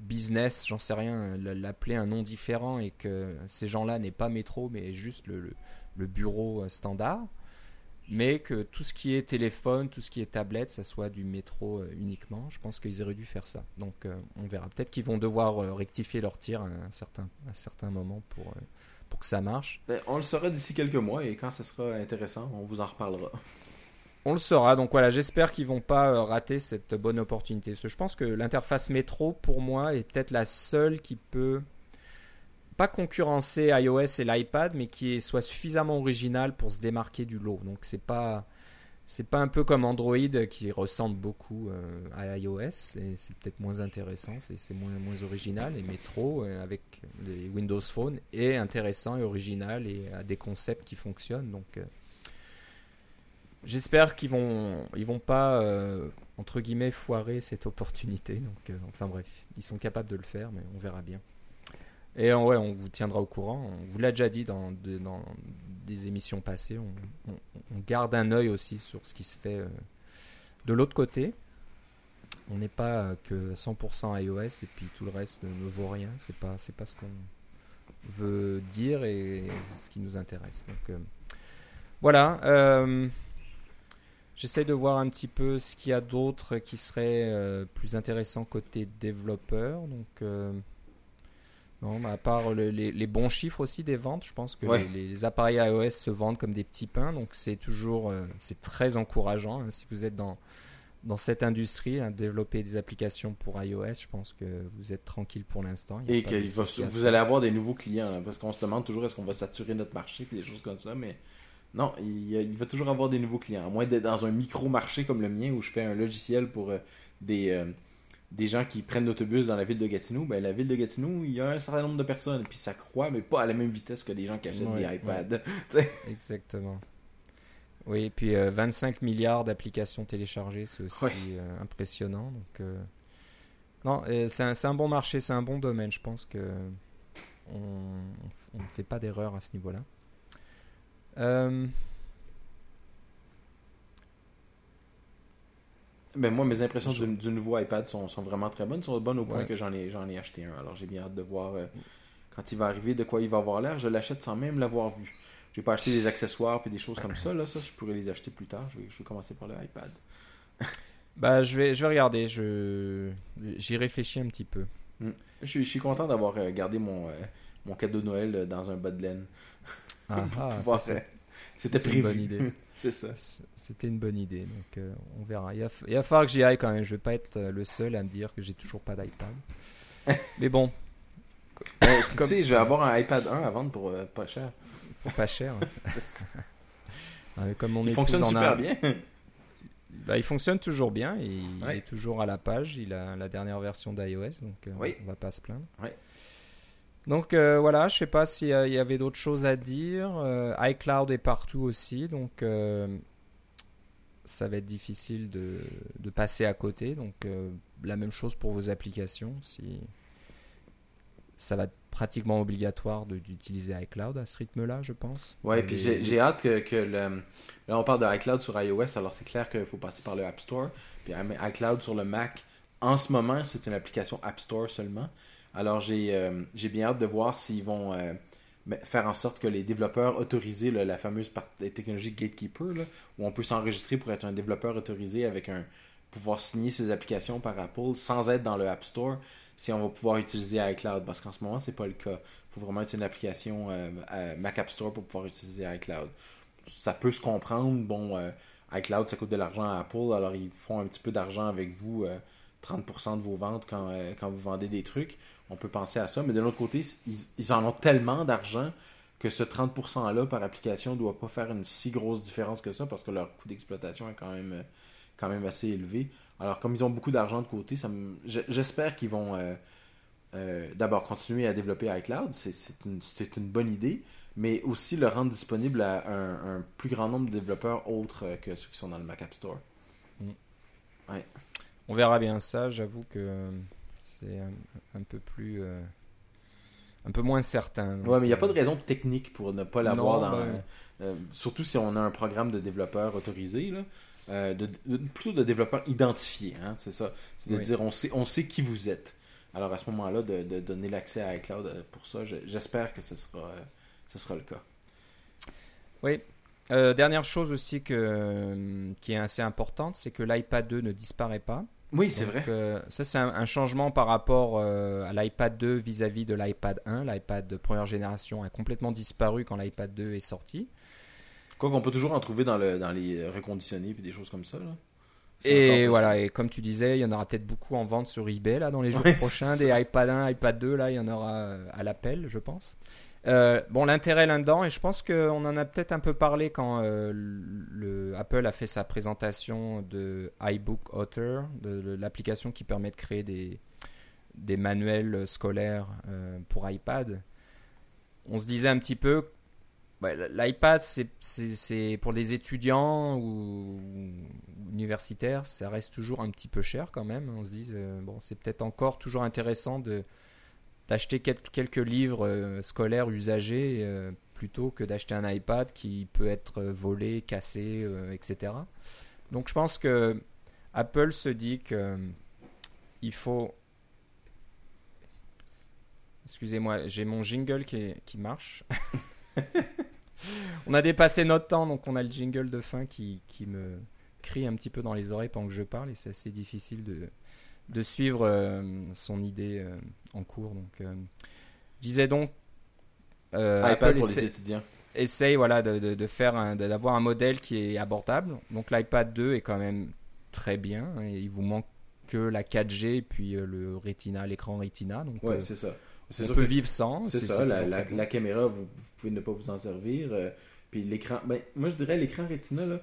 business, j'en sais rien, l'appeler un nom différent et que ces gens-là n'aient pas métro mais juste le, bureau euh, standard, mais que tout ce qui est téléphone, tout ce qui est tablette, ça soit du métro euh, uniquement. Je pense qu'ils auraient dû faire ça. Donc euh, on verra. Peut-être qu'ils vont devoir rectifier leur tir à un certain, un certain moment pour, pour que ça marche. Ben, on le saura d'ici quelques mois et quand ça sera intéressant, on vous en reparlera. On le saura. Donc voilà, j'espère qu'ils vont pas euh, rater cette bonne opportunité. je pense que l'interface métro, pour moi, est peut-être la seule qui peut pas concurrencer iOS et l'iPad, mais qui soit suffisamment originale pour se démarquer du lot. Donc c'est pas c'est pas un peu comme Android qui ressemble beaucoup euh, à iOS et c'est peut-être moins intéressant, c'est moins, moins original. Et Metro euh, avec les Windows Phone est intéressant et original et a des concepts qui fonctionnent. Donc J'espère qu'ils vont, ils vont pas euh, entre guillemets foirer cette opportunité. Donc, euh, enfin bref, ils sont capables de le faire, mais on verra bien. Et ouais, on vous tiendra au courant. On vous l'a déjà dit dans, des émissions passées. On, garde un œil aussi sur ce qui se fait euh, de l'autre côté. On n'est pas que 100% iOS et puis tout le reste ne, vaut rien. C'est pas, pas ce qu'on veut dire et ce qui nous intéresse. Donc voilà. J'essaie de voir un petit peu ce qu'il y a d'autre qui serait euh, plus intéressant côté développeur. Donc, euh, non, mais à part le- les, les bons chiffres aussi des ventes, je pense que Ouais. les, les appareils iOS se vendent comme des petits pains. Donc, c'est toujours euh, c'est très encourageant. hein. si vous êtes dans, dans cette industrie, hein, développer des applications pour iOS, je pense que vous êtes tranquille pour l'instant. Et que va- vous allez avoir des nouveaux clients, hein, parce qu'on se demande toujours est-ce qu'on va saturer notre marché, puis des choses comme ça, mais non, il, il va toujours avoir des nouveaux clients. À moins d'être dans un micro-marché comme le mien, où je fais un logiciel pour euh, des, euh, des gens qui prennent l'autobus dans la ville de Gatineau, ben la ville de Gatineau, il y a un certain nombre de personnes, puis ça croît, mais pas à la même vitesse que des gens qui achètent Ouais, des iPads. Exactement. Oui, et puis euh, 25 milliards d'applications téléchargées, c'est aussi Ouais. euh, impressionnant. Donc, euh, non, euh, c'est un, c'est un bon marché, c'est un bon domaine. Je pense que on ne fait pas d'erreur à ce niveau-là. Ben moi, mes impressions Je- du, du nouveau iPad sont, sont vraiment très bonnes, sont bonnes au point Ouais. que j'en ai, j'en ai acheté un. Alors j'ai bien hâte de voir euh, quand il va arriver, de quoi il va avoir l'air. Je l'achète sans même l'avoir vu. J'ai pas acheté des accessoires puis des choses comme ça. Là, ça, je pourrais les acheter plus tard. Je vais, je vais commencer par le iPad. bah, je vais, je vais regarder. Je, j'y réfléchis un petit peu. Je suis, je suis content d'avoir euh, gardé mon, euh, mon cadeau de Noël dans un bas de laine. Ah, Pouvoir, C'était c'était une prévu. bonne idée. C'est ça. C'était une bonne idée, donc euh, on verra. Il va, f- il va falloir que j'y aille quand même. Je vais pas être euh, le seul à me dire que j'ai toujours pas d'iPad. Mais bon, Comme- Tu sais, je vais avoir un iPad 1 à vendre pour euh, pas cher. pas cher. Ah, mais comme mon il fonctionne super a- bien. Bah, il fonctionne toujours bien. Il Ouais. est toujours à la page. Il a la dernière version d'iOS, donc euh, Oui. on va pas se plaindre. Ouais. Donc euh, voilà, je sais pas s'il il y avait d'autres choses à dire. Euh, iCloud est partout aussi, donc euh, ça va être difficile de, de passer à côté. Donc euh, la même chose pour vos applications. Si ça va être pratiquement obligatoire d'utiliser iCloud à ce rythme-là, je pense. Ouais, Euh, puis j'ai hâte que, que le. Là, on parle de iCloud sur iOS, alors c'est clair qu'il faut passer par le App Store. Puis iCloud sur le Mac, en ce moment, c'est une application App Store seulement. Alors j'ai euh, j'ai bien hâte de voir s'ils vont euh, faire en sorte que les développeurs autorisés, la fameuse technologie Gatekeeper, là, où on peut s'enregistrer pour être un développeur autorisé avec un pouvoir signer ses applications par Apple sans être dans le App Store, si on va pouvoir utiliser iCloud. Parce qu'en ce moment, c'est pas le cas. Il faut vraiment être une application euh, Mac App Store pour pouvoir utiliser iCloud. Ça peut se comprendre. Bon, iCloud, ça coûte de l'argent à Apple, alors ils font un petit peu d'argent avec vous, 30% de vos ventes quand, euh, quand vous vendez des trucs. On peut penser à ça. Mais de l'autre côté, ils, ils en ont tellement d'argent que ce 30%-là par application ne doit pas faire une si grosse différence que ça parce que leur coût d'exploitation est quand même, euh, quand même assez élevé. Alors, comme ils ont beaucoup d'argent de côté, me- j'espère qu'ils vont euh, euh, d'abord continuer à développer iCloud. C'est- une, une bonne idée, mais aussi le rendre disponible à un, un plus grand nombre de développeurs autres que ceux qui sont dans le Mac App Store. On verra bien ça. J'avoue que c'est un, un peu plus, euh, un peu moins certain. Ouais, mais il n'y a pas de euh, raison technique pour ne pas l'avoir dans. ben- euh, surtout si on a un programme de développeurs autorisé, là. Euh, de, de- plutôt de développeurs identifiés, hein, c'est ça. C'est de Oui. dire on sait, on sait qui vous êtes. Alors à ce moment-là, de, de donner l'accès à iCloud pour ça, je- j'espère que ce sera, ce sera le cas. Oui. Euh, dernière chose aussi que, euh, qui est assez importante, c'est que l'iPad 2 ne disparaît pas. Oui, c'est vrai. euh, ça, c'est un, un changement par rapport euh, à l'iPad 2 vis-à-vis de l'iPad 1. L'iPad de première génération a complètement disparu quand l'iPad 2 est sorti. Quoi qu'on peut toujours en trouver dans, le, dans les reconditionnés et des choses comme ça. Là. Et voilà, et comme tu disais, il y en aura peut-être beaucoup en vente sur eBay là dans les jours Ouais, prochains, des iPad 1, iPad 2, là il y en aura à l'appel, je pense. Euh, bon, l'intérêt là-dedans, et je pense qu'on en a peut-être un peu parlé quand euh, le, Apple a fait sa présentation de iBook Author, de, l'application qui permet de créer des, des manuels scolaires euh, pour iPad. On se disait un petit peu, ouais, l'iPad c'est- pour les étudiants ou, ou universitaires, ça reste toujours un petit peu cher quand même. On se dit, bon, c'est peut-être encore toujours intéressant de d'acheter quel- quelques livres euh, scolaires usagés euh, plutôt que d'acheter un iPad qui peut être euh, volé, cassé, etc. Donc je pense que Apple se dit que il faut. Excusez-moi, j'ai mon jingle qui, qui marche. on a dépassé notre temps, donc on a le jingle de fin qui, qui me crie un petit peu dans les oreilles pendant que je parle et c'est assez difficile de, de suivre euh, son idée euh, en cours. Donc, euh, je disais donc. euh, iPad Apple pour essaie- les étudiants. essaye voilà, de, de- de faire d'avoir un modèle qui est abordable. Donc l'iPad 2 est quand même très bien. hein, et il vous manque que la 4G et puis le Retina, l'écran Retina. Donc Ouais, c'est ça. On sûr peut vivre sans. C'est ça, la, caméra, vous, vous pouvez ne pas vous en servir. euh, puis l'écran, ben, moi je dirais l'écran Retina, là,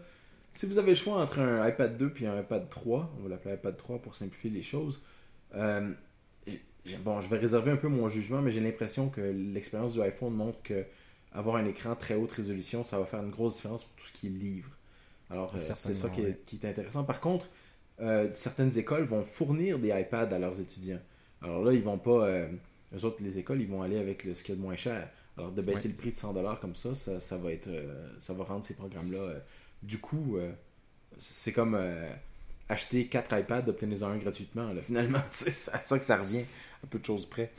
si vous avez le choix entre un iPad 2 puis un iPad 3, on va l'appeler iPad 3 pour simplifier les choses, euh, bon, je vais réserver un peu mon jugement, mais j'ai l'impression que l'expérience du iPhone montre que avoir un écran très haute résolution, ça va faire une grosse différence pour tout ce qui est livre. Alors, euh, c'est ça qui est, ouais. qui est intéressant. Par contre, euh, certaines écoles vont fournir des iPads à leurs étudiants. Alors là, ils vont pas. Euh, eux autres, les écoles, ils vont aller avec le, ce qu'il y a de moins cher. Alors de baisser Ouais. le prix de 100$ comme ça, ça, ça va être. ça va rendre ces programmes-là. Du coup, euh, c'est comme euh, acheter 4 iPads, obtenir un gratuitement. là. Finalement, c'est à ça que ça revient, à peu de choses près.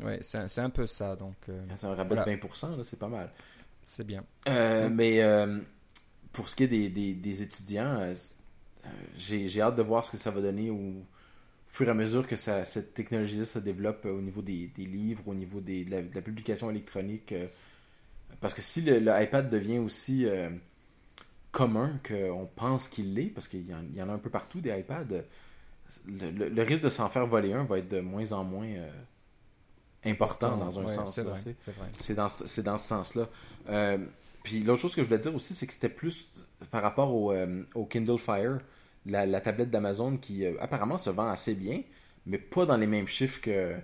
Ouais, c'est un- un peu ça. Donc euh, C'est un rabais Voilà. de 20%, là, c'est pas mal. c'est bien. Mais pour ce qui est des, des- des étudiants, j'ai hâte de voir ce que ça va donner au fur et à mesure que ça- cette technologie-là se développe euh, au niveau des, des livres, au niveau des- de, la, de la publication électronique. euh, parce que si le, le iPad devient aussi euh, commun qu'on pense qu'il l'est, parce qu'il y, y en a un peu partout des iPads, le, le- le risque de s'en faire voler un va être de moins en moins euh, important dans un Ouais, sens. C'est vrai. c'est dans, dans ce sens-là. Euh, puis l'autre chose que je voulais dire aussi, c'est que c'était plus par rapport au, euh, au Kindle Fire, la, la tablette d'Amazon qui apparemment se vend assez bien, mais pas dans les mêmes chiffres que,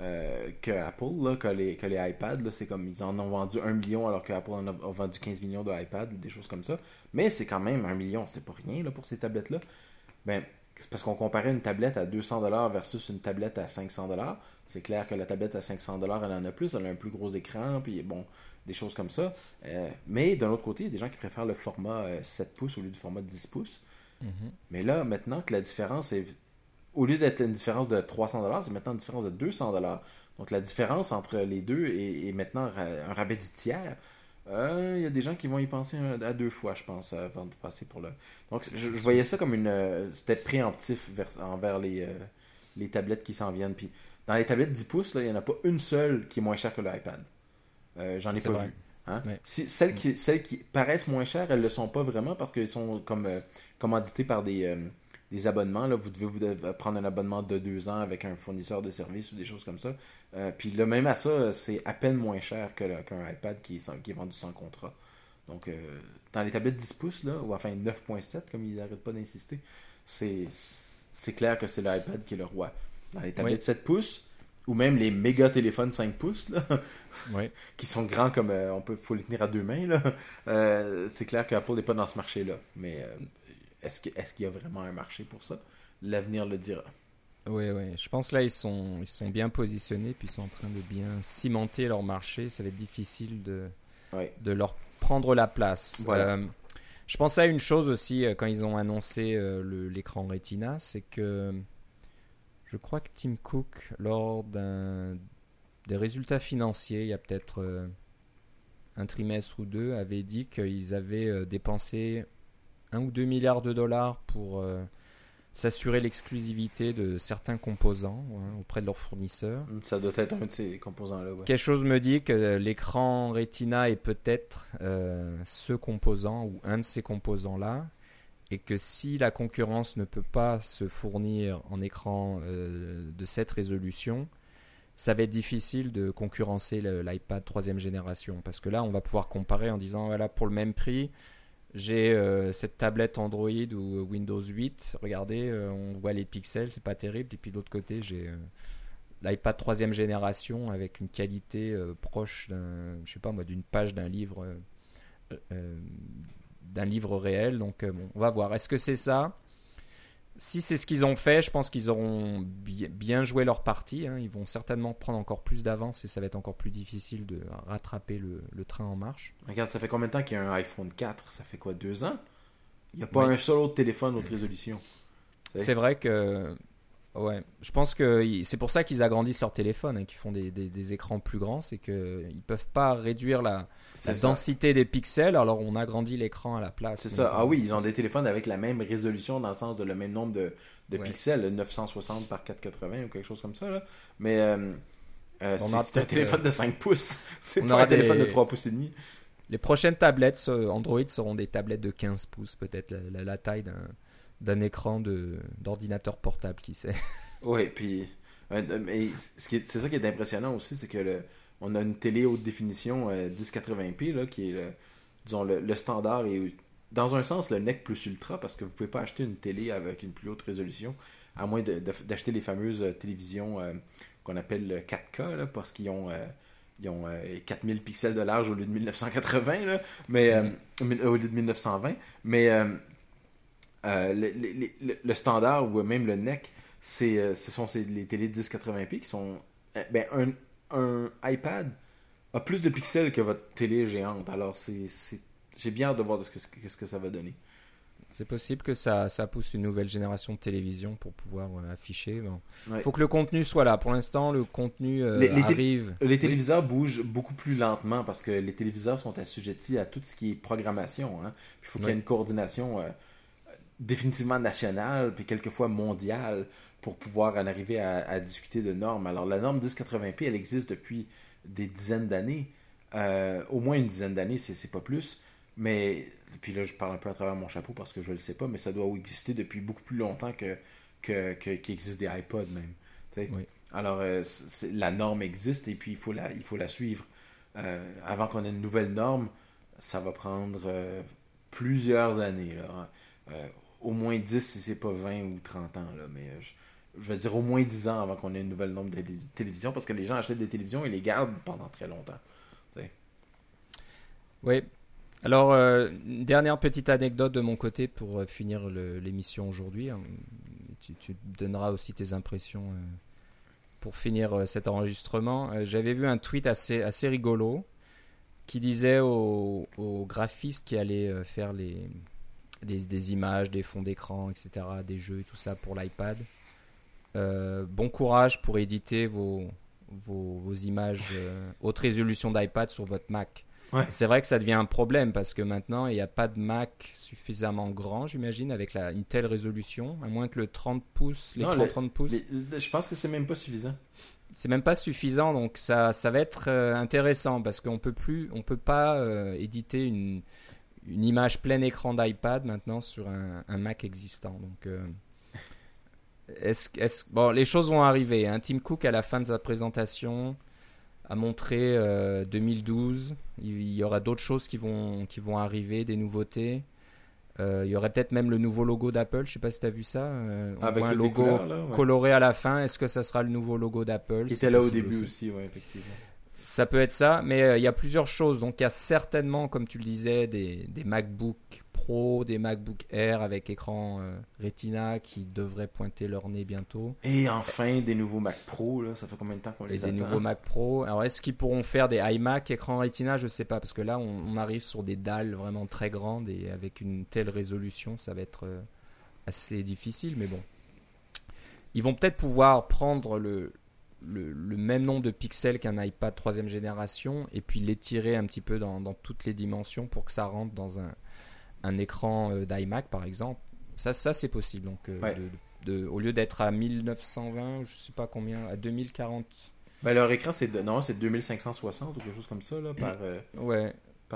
euh, que Apple, là, que, les, que les iPads. là. C'est comme ils en ont vendu 1 million alors que Apple en a, a vendu 15 millions de iPads ou des choses comme ça. Mais c'est quand même 1 million, c'est pas rien là, pour ces tablettes-là. Ben, c'est parce qu'on comparait une tablette à 200$ versus une tablette à 500$. C'est clair que la tablette à 500$, elle en a plus, elle a un plus gros écran, puis bon, des choses comme ça. Euh, mais d'un autre côté, il y a des gens qui préfèrent le format euh, 7 pouces au lieu du format 10 pouces. Mhm. Mais là, maintenant que la différence est. Au lieu d'être une différence de 300$, c'est maintenant une différence de 200$. Donc la différence entre les deux est, est maintenant un rabais du tiers. Euh, Il y a des gens qui vont y penser à deux fois, je pense, avant de passer pour le. Donc je, je voyais ça comme une. euh, C'était préemptif vers- envers les, euh, les tablettes qui s'en viennent. Puis dans les tablettes 10 pouces, il n'y en a pas une seule qui est moins chère que l'iPad. Euh, J'en ai pas vrai. vu. Hein? Si, celles, qui, celles qui paraissent moins chères, elles le sont pas vraiment parce qu'elles sont comme euh, commanditées par des, euh, des abonnements. Là. Vous devez vous devez prendre un abonnement de deux ans avec un fournisseur de services ou des choses comme ça. Euh, puis là, même à ça, c'est à peine moins cher qu'un iPad qui est, sans- qui est vendu sans contrat. Donc, euh, dans les tablettes 10 pouces, là, ou enfin 9.7, comme ils n'arrêtent pas d'insister, c'est c'est clair que c'est l'iPad qui est le roi. Dans les tablettes Oui. 7 pouces, ou même les méga téléphones 5 pouces, là, qui sont grands comme euh, on peut faut les tenir à deux mains là. Euh, c'est clair qu'Apple n'est pas dans ce marché là mais euh, est-ce qu'il y a vraiment un marché pour ça? L'avenir le dira Oui, oui. Je pense là, ils sont, ils sont bien positionnés, puis ils sont en train de bien cimenter leur marché. Ça va être difficile de, Ouais. de leur prendre la place. Voilà. Euh, je pensais à une chose aussi euh, quand ils ont annoncé euh, l'écran Retina, c'est que je crois que Tim Cook, lors des résultats financiers, il y a peut-être euh, un trimestre ou deux, avait dit qu'ils avaient dépensé un ou deux milliards de dollars pour euh, s'assurer l'exclusivité de certains composants hein, auprès de leurs fournisseurs. ça doit être un de ces composants là ouais. Quelque chose me dit que l'écran Retina est peut-être euh, ce composant ou un de ces composants-là, et que si la concurrence ne peut pas se fournir en écran euh, de cette résolution, ça va être difficile de concurrencer l'iPad troisième génération, parce que là, on va pouvoir comparer en disant, voilà, pour le même prix, j'ai euh, cette tablette Android ou Windows 8, regardez, euh, on voit les pixels, c'est pas terrible, et puis de l'autre côté, j'ai... euh, l'iPad troisième génération avec une qualité euh, proche je sais pas moi, d'une page d'un livre, d'un livre réel. Donc bon, on va voir. Est-ce que c'est ça? Si c'est ce qu'ils ont fait, je pense qu'ils auront bi- bien joué leur partie. hein. Ils vont certainement prendre encore plus d'avance et ça va être encore plus difficile de rattraper le, le train en marche. regarde ça fait combien de temps qu'il y a un iPhone 4 ça fait quoi deux ans? Il n'y a pas Oui. un seul autre téléphone haute résolution C'est vrai que Ouais, je pense que c'est pour ça qu'ils agrandissent leur téléphone, hein, qu'ils font des, des- des écrans plus grands, c'est qu'ils peuvent pas réduire la, densité des pixels, alors on agrandit l'écran à la place. C'est ça. Ah oui, ils ont des téléphones avec la même résolution dans le sens de le même nombre de, de Ouais. pixels, le 960 par 480 ou quelque chose comme ça. Là. Mais euh, euh, c'est un peut-être, téléphone euh, de 5 pouces. C'est on pas aura un téléphone de 3 pouces et demi. Les prochaines tablettes euh, Android seront des tablettes de 15 pouces, peut-être la, la- la taille d'un, d'un écran d'ordinateur portable, qui sait. Oui, puis euh, euh, c'est ça qui est impressionnant aussi, c'est que le, on a une télé haute définition euh, 1080p là, qui est le, disons le, le standard et dans un sens le NEC plus ultra parce que vous pouvez pas acheter une télé avec une plus haute résolution à moins d'acheter les fameuses euh, télévisions euh, qu'on appelle le 4K là, parce qu'ils ont euh, ils ont euh, 4000 pixels de large au lieu de 1980 là, mais euh, au lieu de 1920 mais euh, le, le- le- le standard ou même le NEC c'est euh, ce sont ces- les télé 1080p qui sont euh, ben, un, un iPad a plus de pixels que votre télé géante alors c'est c'est- j'ai bien hâte de voir de ce que, qu'est-ce que ça va donner C'est possible que ça, ça pousse une nouvelle génération de télévision pour pouvoir euh, afficher. Bon. Ouais. faut que le contenu soit là. Pour l'instant, le contenu euh, Les- arrive. les téléviseurs bougent beaucoup plus lentement parce que les téléviseurs sont assujettis à tout ce qui est programmation hein. il faut qu'il y ait une coordination euh, définitivement nationale puis quelquefois mondiale pour pouvoir en arriver à, à discuter de normes alors la norme 1080p elle existe depuis des dizaines d'années Euh, au moins une dizaine d'années c'est c'est pas plus mais puis là je parle un peu à travers mon chapeau parce que je le sais pas mais ça doit exister depuis beaucoup plus longtemps que que que- qu'il existe des iPods même. Oui. alors euh, la norme existe et puis il faut la il faut la suivre Euh, avant qu'on ait une nouvelle norme ça va prendre plusieurs années là. Euh, au moins 10 si c'est pas 20 ou 30 ans là mais euh, je, je vais dire au moins 10 ans avant qu'on ait une nouvelle norme de télé- télévision parce que les gens achètent des télévisions et les gardent pendant très longtemps Oui. Alors, euh, dernière petite anecdote de mon côté pour euh, finir l'émission aujourd'hui. hein. Tu, donneras aussi tes impressions pour finir cet enregistrement. J'avais vu un tweet assez, assez rigolo qui disait aux, aux graphistes qui allaient faire les, des, des images, des fonds d'écran, etc., des jeux et tout ça pour l'iPad. euh, bon courage pour éditer vos, vos, vos images euh, haute résolution d'iPad sur votre Mac. Ouais. C'est vrai que ça devient un problème parce que maintenant il n'y a pas de Mac suffisamment grand, j'imagine, avec la, une telle résolution, à moins que le 30 pouces, l'écran Non, le- 30 pouces, Les- je pense que c'est même pas suffisant c'est même pas suffisant. Donc ça, ça va être euh, intéressant parce qu'on peut plus, on peut pas euh, éditer une, une image plein écran d'iPad maintenant sur un, un Mac existant. Donc euh, est-ce, bon, les choses vont arriver. hein. Tim Cook à la fin de sa présentation a montré euh, 2012. Il, il y aura d'autres choses qui vont, qui vont arriver, des nouveautés. Euh, il y aurait peut-être même le nouveau logo d'Apple. Je sais pas si tu as vu ça. euh, on avec voit un logo couleurs là ouais. coloré à la fin. Est-ce que ça sera le nouveau logo d'Apple? Qui était là au début aussi, ouais, effectivement Ça peut être ça, mais euh, il y a plusieurs choses. Donc il y a certainement, comme tu le disais, des, des MacBook Pro, des MacBook Air avec écran euh, Retina qui devraient pointer leur nez bientôt. et enfin des nouveaux Mac Pro là ça fait combien de temps qu'on Et les des attend? nouveaux Mac Pro. Alors est-ce qu'ils pourront faire des iMac écran Retina? Je sais pas, parce que là on, on arrive sur des dalles vraiment très grandes et avec une telle résolution, ça va être euh, assez difficile, mais bon. Ils vont peut-être pouvoir prendre le, le, le même nombre de pixels qu'un iPad troisième génération et puis l'étirer un petit peu dans, dans toutes les dimensions pour que ça rentre dans un, un écran euh, d'iMac par exemple. Ça, ça c'est possible. Donc, euh, Ouais. de- de- au lieu d'être à 1920, je sais pas combien, à 2040. Ben, leur écran, c'est de- non, c'est 2560 ou quelque chose comme ça, là, par, euh, Ouais.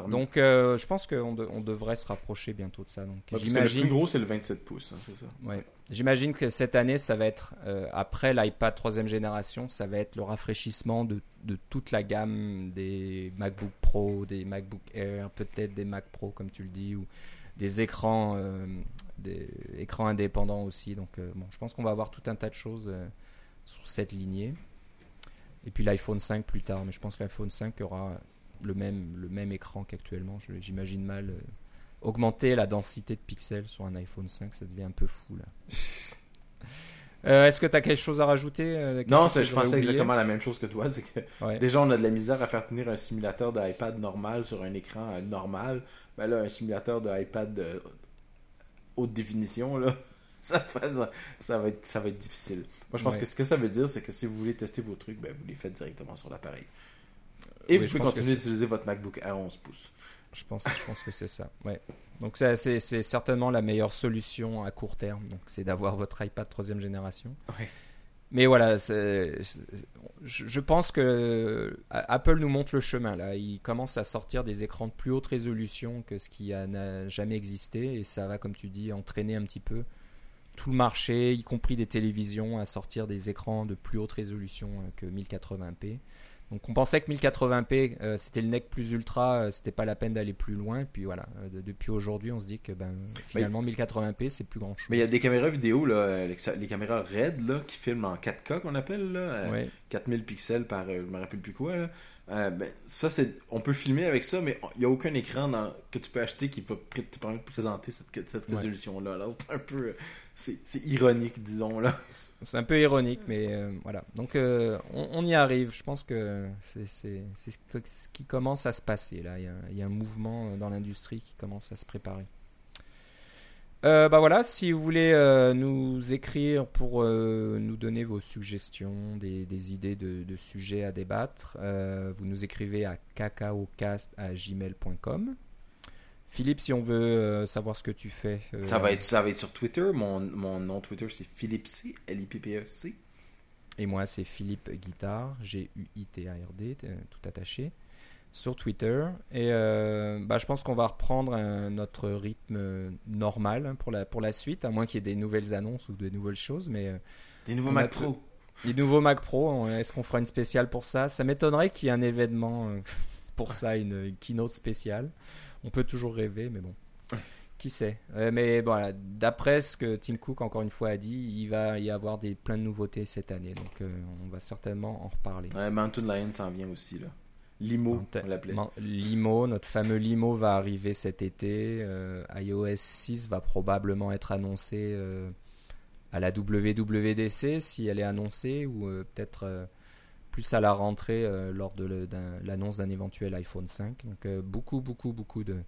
Donc, euh, je pense qu'on de- on devrait se rapprocher bientôt de ça. Donc, Ouais, que le j'imagine. plus gros, c'est le 27 pouces, hein, c'est ça. Ouais. J'imagine que cette année, ça va être, euh, après l'iPad troisième génération, ça va être le rafraîchissement de, de toute la gamme des MacBook Pro, des MacBook Air, peut-être des Mac Pro, comme tu le dis, ou des écrans, euh, des écrans indépendants aussi. Donc, bon, je pense qu'on va avoir tout un tas de choses sur cette lignée. Et puis l'iPhone 5 plus tard, mais je pense que l'iPhone 5 aura le même, le même écran qu'actuellement. J'imagine mal euh, augmenter la densité de pixels sur un iPhone 5, ça devient un peu fou là. Euh, Est-ce que tu as quelque chose à rajouter euh, Non, je pensais oublié? exactement la même chose que toi. C'est que Ouais. déjà, on a de la misère à faire tenir un simulateur d'iPad normal sur un écran euh, normal. Ben là, un simulateur d'iPad haute définition, là, ça, va, ça, va être, ça va être difficile. Moi, je pense que ce que ça veut dire, c'est que si vous voulez tester vos trucs, ben, vous les faites directement sur l'appareil. Et vous pouvez continuer d'utiliser votre MacBook à 11 pouces. Je pense, je pense que c'est ça. Ouais. Donc c'est certainement la meilleure solution à court terme. Donc c'est d'avoir votre iPad troisième génération. Mais voilà, je pense que Apple nous montre le chemin là. Il commence à sortir des écrans de plus haute résolution que ce qui n'a jamais existé et ça va, comme tu dis, entraîner un petit peu tout le marché, y compris des télévisions, à sortir des écrans de plus haute résolution que 1080p. Donc on pensait que 1080p euh, c'était le nec plus ultra, euh, c'était pas la peine d'aller plus loin. Et puis voilà, euh, depuis aujourd'hui on se dit que ben, finalement 1080p c'est plus grand chose. Mais il y a des caméras vidéo, là, les, caméras RED là, qui filment en 4K qu'on appelle, là, 4000 pixels par je me rappelle plus quoi. Là. Euh, ben, ça, c'est, on peut filmer avec ça, mais il n'y a aucun écran dans, que tu peux acheter qui peut te permettre de présenter cette, cette résolution-là. Alors, c'est un peu. C'est, ironique, disons. là. C'est un peu ironique, mais euh, voilà. Donc, euh, on, y arrive. Je pense que c'est, ce qui commence à se passer. là. Il y a un mouvement dans l'industrie qui commence à se préparer. Euh, bah voilà, si vous voulez euh, nous écrire pour euh, nous donner vos suggestions, des, idées de, sujets à débattre, vous nous écrivez à cacaocast.gmail.com. Philippe, si on veut savoir ce que tu fais. ça, va être, ça va être sur Twitter. Mon, mon nom Twitter, c'est Philippe C. L-I-P-P-E-C. Et moi, c'est Philippe Guitard, G-U-I-T-A-R-D, tout attaché sur Twitter. Et euh, bah, je pense qu'on va reprendre notre rythme normal hein, pour, la, pour la suite, à moins qu'il y ait des nouvelles annonces ou des nouvelles choses. Mais, euh, des nouveaux Mac Pro. Des nouveaux Mac Pro, est-ce qu'on fera une spéciale pour ça? Ça m'étonnerait qu'il y ait un événement euh, pour ça, une, keynote spéciale. On peut toujours rêver, mais bon. Qui sait? Mais voilà, d'après ce que Tim Cook encore une fois a dit, il va y avoir des, plein de nouveautés cette année, donc on va certainement en reparler. Mountain Lion s'en vient aussi là. Limo, on l'appelait. Limo, notre fameux Limo va arriver cet été. Euh, iOS 6 va probablement être annoncé euh, à la WWDC si elle est annoncée ou euh, peut-être plus à la rentrée lors de l'annonce d'un éventuel iPhone 5. Donc beaucoup, beaucoup, beaucoup de,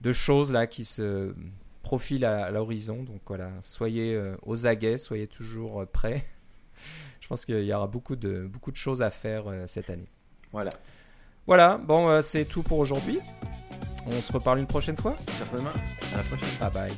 de, choses là qui se profilent à, l'horizon. Donc voilà, soyez aux aguets, soyez toujours prêts. Je pense qu'il y aura beaucoup de, beaucoup de choses à faire cette année. Voilà. Voilà, bon, euh, c'est tout pour aujourd'hui. On se reparle une prochaine fois. Certainement. À la prochaine. Bye bye.